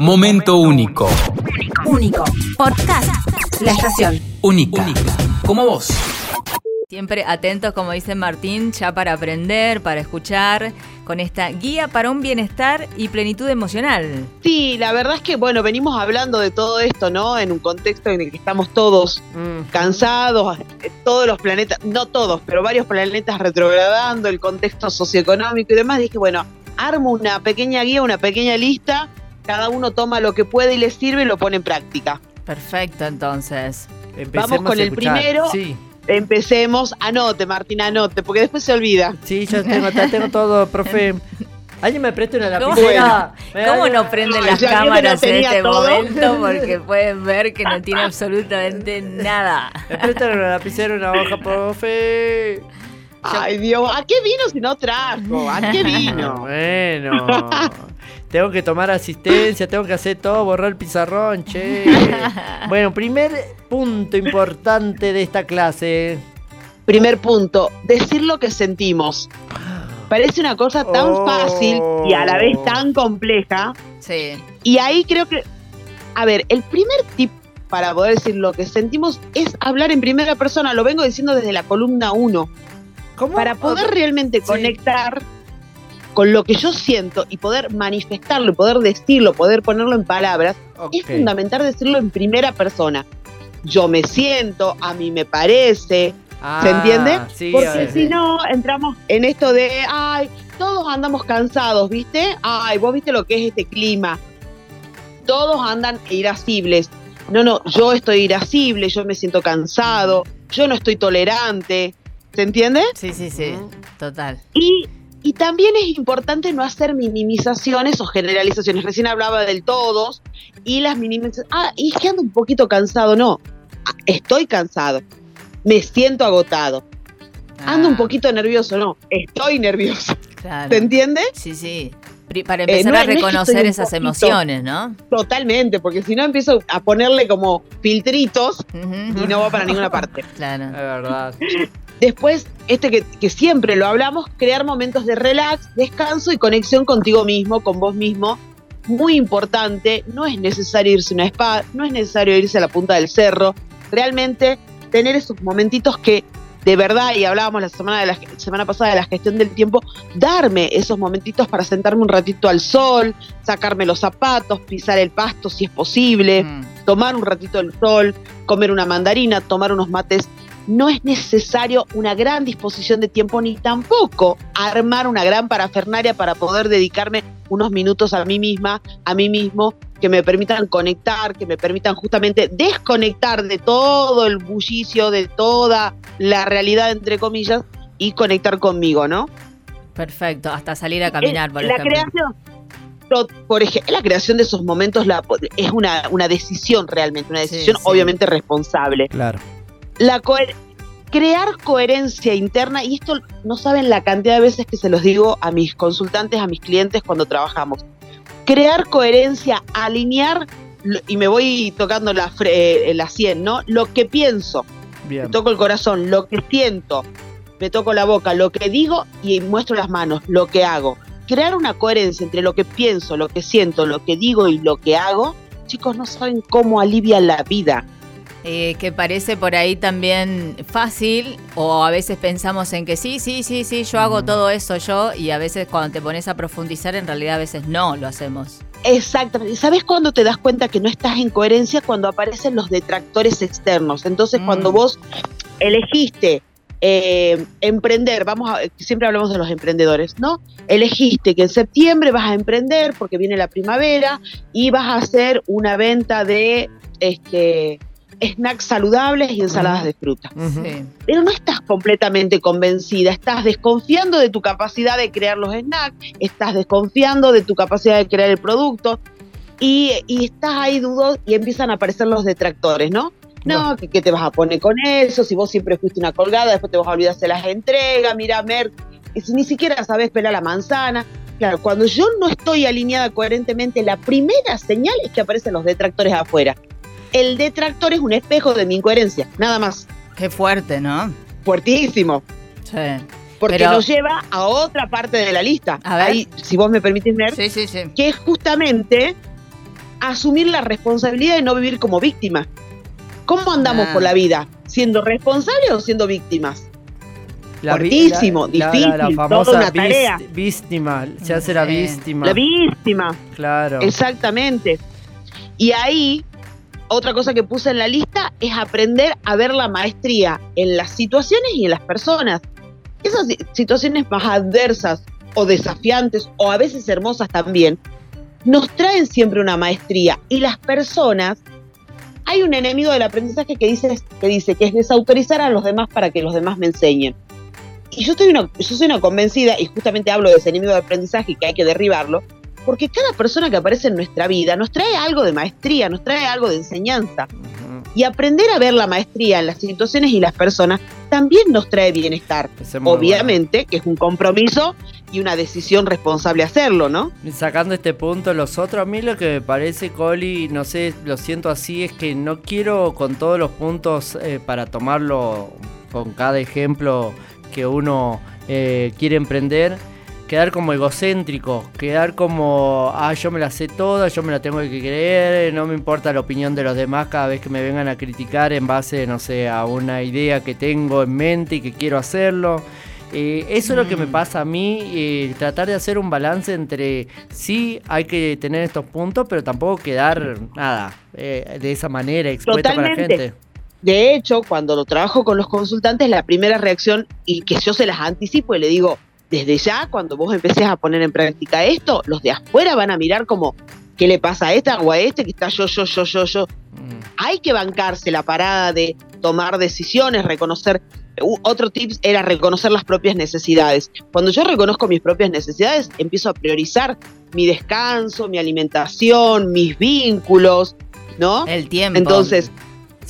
Momento único. Único. Podcast. La estación. Única. Como vos. Siempre atentos, como dice Martín, ya para aprender, para escuchar, con esta guía para un bienestar y plenitud emocional. Sí, la verdad es que, bueno, venimos hablando de todo esto, ¿no? En un contexto en el que estamos todos cansados, eh, todos los planetas, no todos, pero varios planetas retrogradando, el contexto socioeconómico y demás. Dije, bueno, armo una pequeña guía, una pequeña lista, cada uno toma lo que puede y le sirve y lo pone en práctica. Perfecto, entonces. Empecemos Vamos con a el primero. Sí, Empecemos, anote, Martina, anote, porque después se olvida. sí, yo tengo, ya tengo todo, profe. ¿Alguien me presta una ¿Cómo, lapicera? ¿Me ¿Cómo no prenden las ya cámaras no en este todo. momento? Porque pueden ver que no tiene absolutamente nada. ¿Me prestan una lapicera, una hoja, profe? Ay, Dios, ¿a qué vino si no trajo? ¿A qué vino? Bueno. Tengo que tomar asistencia, tengo que hacer todo, borrar el pizarrón, che. Bueno, primer punto importante de esta clase. Primer punto, decir lo que sentimos. Parece una cosa tan Oh. fácil y a la vez tan compleja. Sí. Y ahí creo que, a ver, el primer tip para poder decir lo que sentimos es hablar en primera persona. Lo vengo diciendo desde la columna 1. ¿Cómo? Para poder realmente Sí. conectar con lo que yo siento y poder manifestarlo, poder decirlo, poder ponerlo en palabras, es fundamental decirlo en primera persona. Yo me siento, a mí me parece, Ah, ¿Se entiende? Sí, Porque si no, entramos en esto de, ay, todos andamos cansados, ¿viste? Ay, vos viste lo que es este clima. Todos andan irascibles. No, no, yo estoy irascible, yo me siento cansado, yo no estoy tolerante. ¿Se entiende? Sí, sí, sí. Total. Y, y también es importante no hacer minimizaciones o generalizaciones. Recién hablaba del todos y las minimizaciones. Ah, y es que ando un poquito cansado. No, estoy cansado. Me siento agotado. Ando un Ah, poquito nervioso, no, estoy nervioso. Claro. ¿Se entiende? Sí, sí. Para empezar no a es- no es que reconocer esas emociones, ¿no? Totalmente, porque si no empiezo a ponerle como filtritos y no va para ninguna parte. Es Claro. verdad. Después, este que, que siempre lo hablamos, crear momentos de relax, descanso y conexión contigo mismo, con vos mismo. Muy importante, no es necesario irse a una spa, no es necesario irse a la punta del cerro. Realmente tener esos momentitos que de verdad, y hablábamos la semana, de la semana pasada de la gestión del tiempo, darme esos momentitos para sentarme un ratito al sol, sacarme los zapatos, pisar el pasto si es posible, Mm. tomar un ratito del sol, comer una mandarina, tomar unos mates. No es necesario una gran disposición de tiempo ni tampoco armar una gran parafernaria para poder dedicarme unos minutos a mí misma, a mí mismo, que me permitan conectar, que me permitan justamente desconectar de todo el bullicio, de toda la realidad, entre comillas, y conectar conmigo, ¿no? Perfecto. Hasta salir a caminar, por la ejemplo. creación por ejemplo la creación de esos momentos la- es una, una decisión realmente una Sí, decisión sí. obviamente responsable Claro. La coher- crear coherencia interna y esto no saben la cantidad de veces que se los digo a mis consultantes a mis clientes cuando trabajamos crear coherencia alinear y me voy tocando la, fre- eh, la 100 no lo que pienso me toco el corazón, lo que siento, me toco la boca, lo que digo y muestro las manos, lo que hago. Crear una coherencia entre lo que pienso, lo que siento, lo que digo y lo que hago, chicos, no saben cómo alivia la vida. Eh, que parece por ahí también fácil o a veces pensamos en que sí, sí, sí, sí, yo hago todo eso yo y a veces cuando te pones a profundizar en realidad a veces no lo hacemos. Exactamente. ¿Sabes cuándo te das cuenta que no estás en coherencia? Cuando aparecen los detractores externos. Entonces, Mm. cuando vos elegiste eh, emprender, vamos a, siempre hablamos de los emprendedores, ¿no? Elegiste que en septiembre vas a emprender porque viene la primavera y vas a hacer una venta de este snacks saludables y ensaladas de fruta. Sí. Pero no estás completamente convencida, estás desconfiando de tu capacidad de crear los snacks, estás desconfiando de tu capacidad de crear el producto y, y estás ahí dudo y empiezan a aparecer los detractores, ¿no? No, que, que te vas a poner con eso, si vos siempre fuiste una colgada, después te vas a olvidar de las entregas, mira, Mer, y si ni siquiera sabes pelar la manzana. Claro, cuando yo no estoy alineada coherentemente, la primera señal es que aparecen los detractores afuera. El detractor es un espejo de mi incoherencia, nada más. Qué fuerte, ¿no? Fuertísimo. Sí. Porque Pero- nos lleva a otra parte de la lista. A ver. Ahí, si vos me permitís ver, Sí, sí, sí. que es justamente asumir la responsabilidad de no vivir como víctima. ¿Cómo andamos Ah. por la vida? ¿Siendo responsables o siendo víctimas? La Fuertísimo, la- la- difícil, La, toda famosa una tarea. víctima, se hace la víctima. La víctima. Claro. Exactamente. Y ahí, otra cosa que puse en la lista es aprender a ver la maestría en las situaciones y en las personas. Esas si- situaciones más adversas o desafiantes o a veces hermosas también, nos traen siempre una maestría. Y las personas, hay un enemigo del aprendizaje que dice, que dice que es desautorizar a los demás para que los demás me enseñen. Y yo, estoy yo soy una convencida, y justamente hablo de ese enemigo de aprendizaje que hay que derribarlo, porque cada persona que aparece en nuestra vida nos trae algo de maestría, nos trae algo de enseñanza. Y aprender a ver la maestría en las situaciones y las personas también nos trae bienestar. Es Obviamente que es un compromiso y una decisión responsable hacerlo, ¿no? Sacando este punto, los otros, a mí lo que me parece, Coli, no sé, lo siento así, es que no quiero con todos los puntos eh, para tomarlo con cada ejemplo que uno eh, quiere emprender, quedar como egocéntrico, quedar como, ah, yo me la sé toda, yo me la tengo que creer, no me importa la opinión de los demás cada vez que me vengan a criticar en base, no sé, a una idea que tengo en mente y que quiero hacerlo. Eh, eso es lo que me Mm. pasa a mí, eh, tratar de hacer un balance entre sí hay que tener estos puntos, pero tampoco quedar nada eh, de esa manera expuesto para la gente. De hecho, cuando lo trabajo con los consultantes, la primera reacción, y que yo se las anticipo y le digo, desde ya, cuando vos empecés a poner en práctica esto, los de afuera van a mirar como, ¿qué le pasa a esta o a este que está yo, yo, yo, yo, yo? Mm. hay que bancarse la parada de tomar decisiones, reconocer. Otro tip era reconocer las propias necesidades. Cuando yo reconozco mis propias necesidades, empiezo a priorizar mi descanso, mi alimentación, mis vínculos, ¿no? El tiempo. Entonces,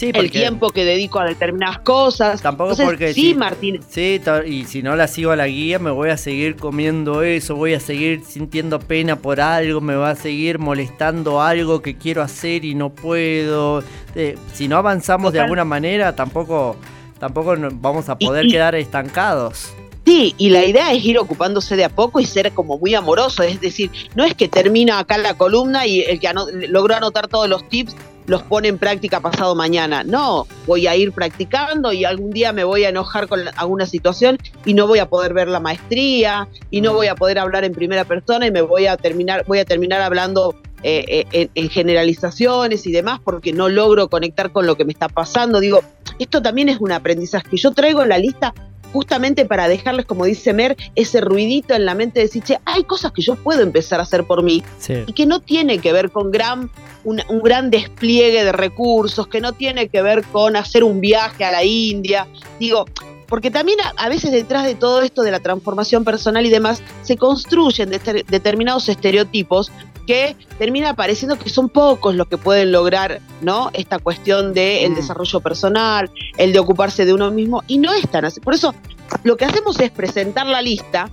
Sí, el tiempo que dedico a determinadas cosas. Tampoco Entonces, porque sí, si- Martín, Sí, y si no la sigo a la guía, me voy a seguir comiendo eso, voy a seguir sintiendo pena por algo, me va a seguir molestando algo que quiero hacer y no puedo. Eh, si no avanzamos de alguna manera, tampoco, tampoco vamos a Y- poder y- quedar estancados. Sí, y la idea es ir ocupándose de a poco y ser como muy amoroso. Es decir, no es que termina acá la columna y el que ano- logró anotar todos los tips los pone en práctica pasado mañana. No, voy a ir practicando y algún día me voy a enojar con alguna situación y no voy a poder ver la maestría y no voy a poder hablar en primera persona y me voy a terminar, voy a terminar hablando eh, eh, en, en generalizaciones y demás porque no logro conectar con lo que me está pasando. Digo, esto también es un aprendizaje que yo traigo en la lista justamente para dejarles, como dice Mer, ese ruidito en la mente de decir, che, hay cosas que yo puedo empezar a hacer por mí Sí. y que no tiene que ver con gran, un, un gran despliegue de recursos, que no tiene que ver con hacer un viaje a la India. Digo, porque también a, a veces detrás de todo esto de la transformación personal y demás, se construyen deter- determinados estereotipos que termina pareciendo que son pocos los que pueden lograr, ¿no? Esta cuestión del el Mm. desarrollo personal, el de ocuparse de uno mismo, y no es tan así. Por eso, lo que hacemos es presentar la lista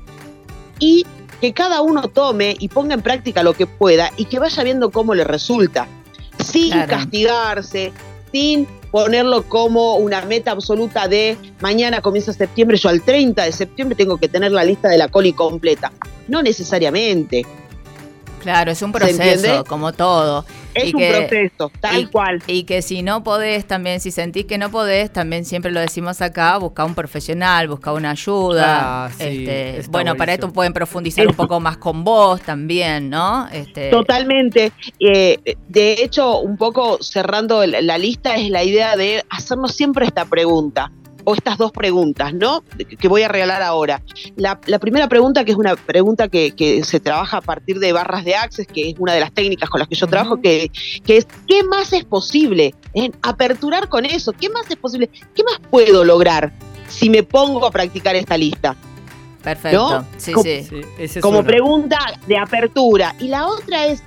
y que cada uno tome y ponga en práctica lo que pueda y que vaya viendo cómo le resulta, sin Claro. castigarse, sin ponerlo como una meta absoluta de mañana comienza septiembre, yo al 30 de septiembre tengo que tener la lista de la coli completa. No necesariamente. Claro, es un proceso, como todo. Es Y un que- proceso, tal y- cual. Y que si no podés, también, si sentís que no podés, también siempre lo decimos acá, busca un profesional, busca una ayuda. Ah, sí, este, bueno, para esto pueden profundizar un poco más con vos también, ¿no? Este, Totalmente. Eh, de hecho, un poco cerrando la lista es la idea de hacernos siempre esta pregunta o estas dos preguntas, ¿no? Que voy a regalar ahora. La, la primera pregunta, que es una pregunta que, que se trabaja a partir de barras de access, que es una de las técnicas con las que yo trabajo, que, que es ¿qué más es posible? En aperturar con eso, ¿qué más es posible? ¿Qué más puedo lograr si me pongo a practicar esta lista? Perfecto. ¿no? Sí, Como- sí. Es como uno. pregunta de apertura. Y la otra es,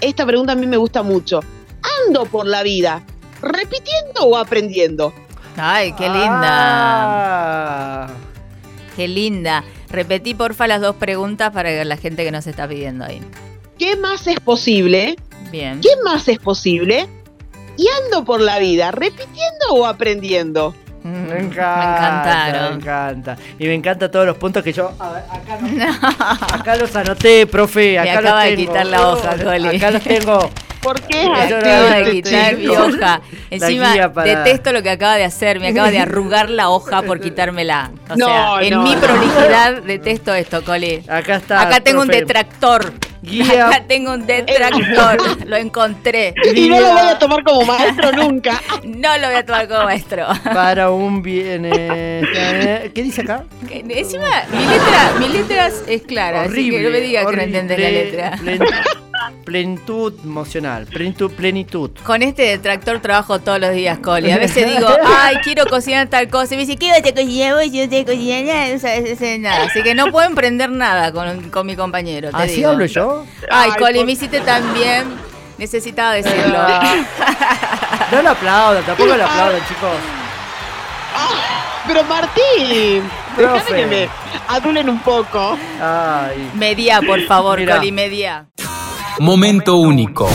esta pregunta a mí me gusta mucho. ¿Ando por la vida repitiendo o aprendiendo? Ay, qué linda. Ah. Qué linda. Repetí, porfa, las dos preguntas para la gente que nos está pidiendo ahí. ¿Qué más es posible? Bien. ¿Qué más es posible? Y ando por la vida repitiendo o aprendiendo. Mm, Me encanta, Me Me encanta. Y me encanta todos los puntos que yo. a ver, acá, no- acá los anoté, profe. Me Acá acaba los de tengo. quitar la hoja. Acá los tengo. ¿por qué es Me así? Acaba de este quitar mi hoja. Encima, para- detesto lo que acaba de hacer. Me acaba de arrugar la hoja por quitármela. O No, sea, en no, mi no. prolijidad detesto esto, Coli. Acá está. Acá tengo un detractor. Guía. Acá tengo un detractor. Lo encontré. Y no lo voy a tomar como maestro nunca. No lo voy a tomar como maestro. Para un bien. eh, ¿Qué dice acá? Encima, mi letra, mi letra es clara, así que no me diga que no entiendes la letra. Plenitud emocional. Plenitud. plenitud. Con este detractor trabajo todos los días, Coli. A veces digo, ay, quiero cocinar tal cosa. Y me dice, ¿qué vas a cocinar vos? Yo no sé cocinar nada, no sabes hacer nada. Así que no puedo emprender nada con, con mi compañero. Te ¿Así digo. hablo yo? Ay, Ay, Coli, por- me hiciste tan bien. Necesitaba decirlo. No lo aplaudan, tampoco lo aplaudan, chicos. Pero Martín, déjame que me adulen un poco. Ay. Media, por favor. Coli, media. Momento único.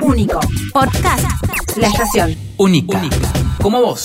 Único. Podcast. La estación. Única. Como vos.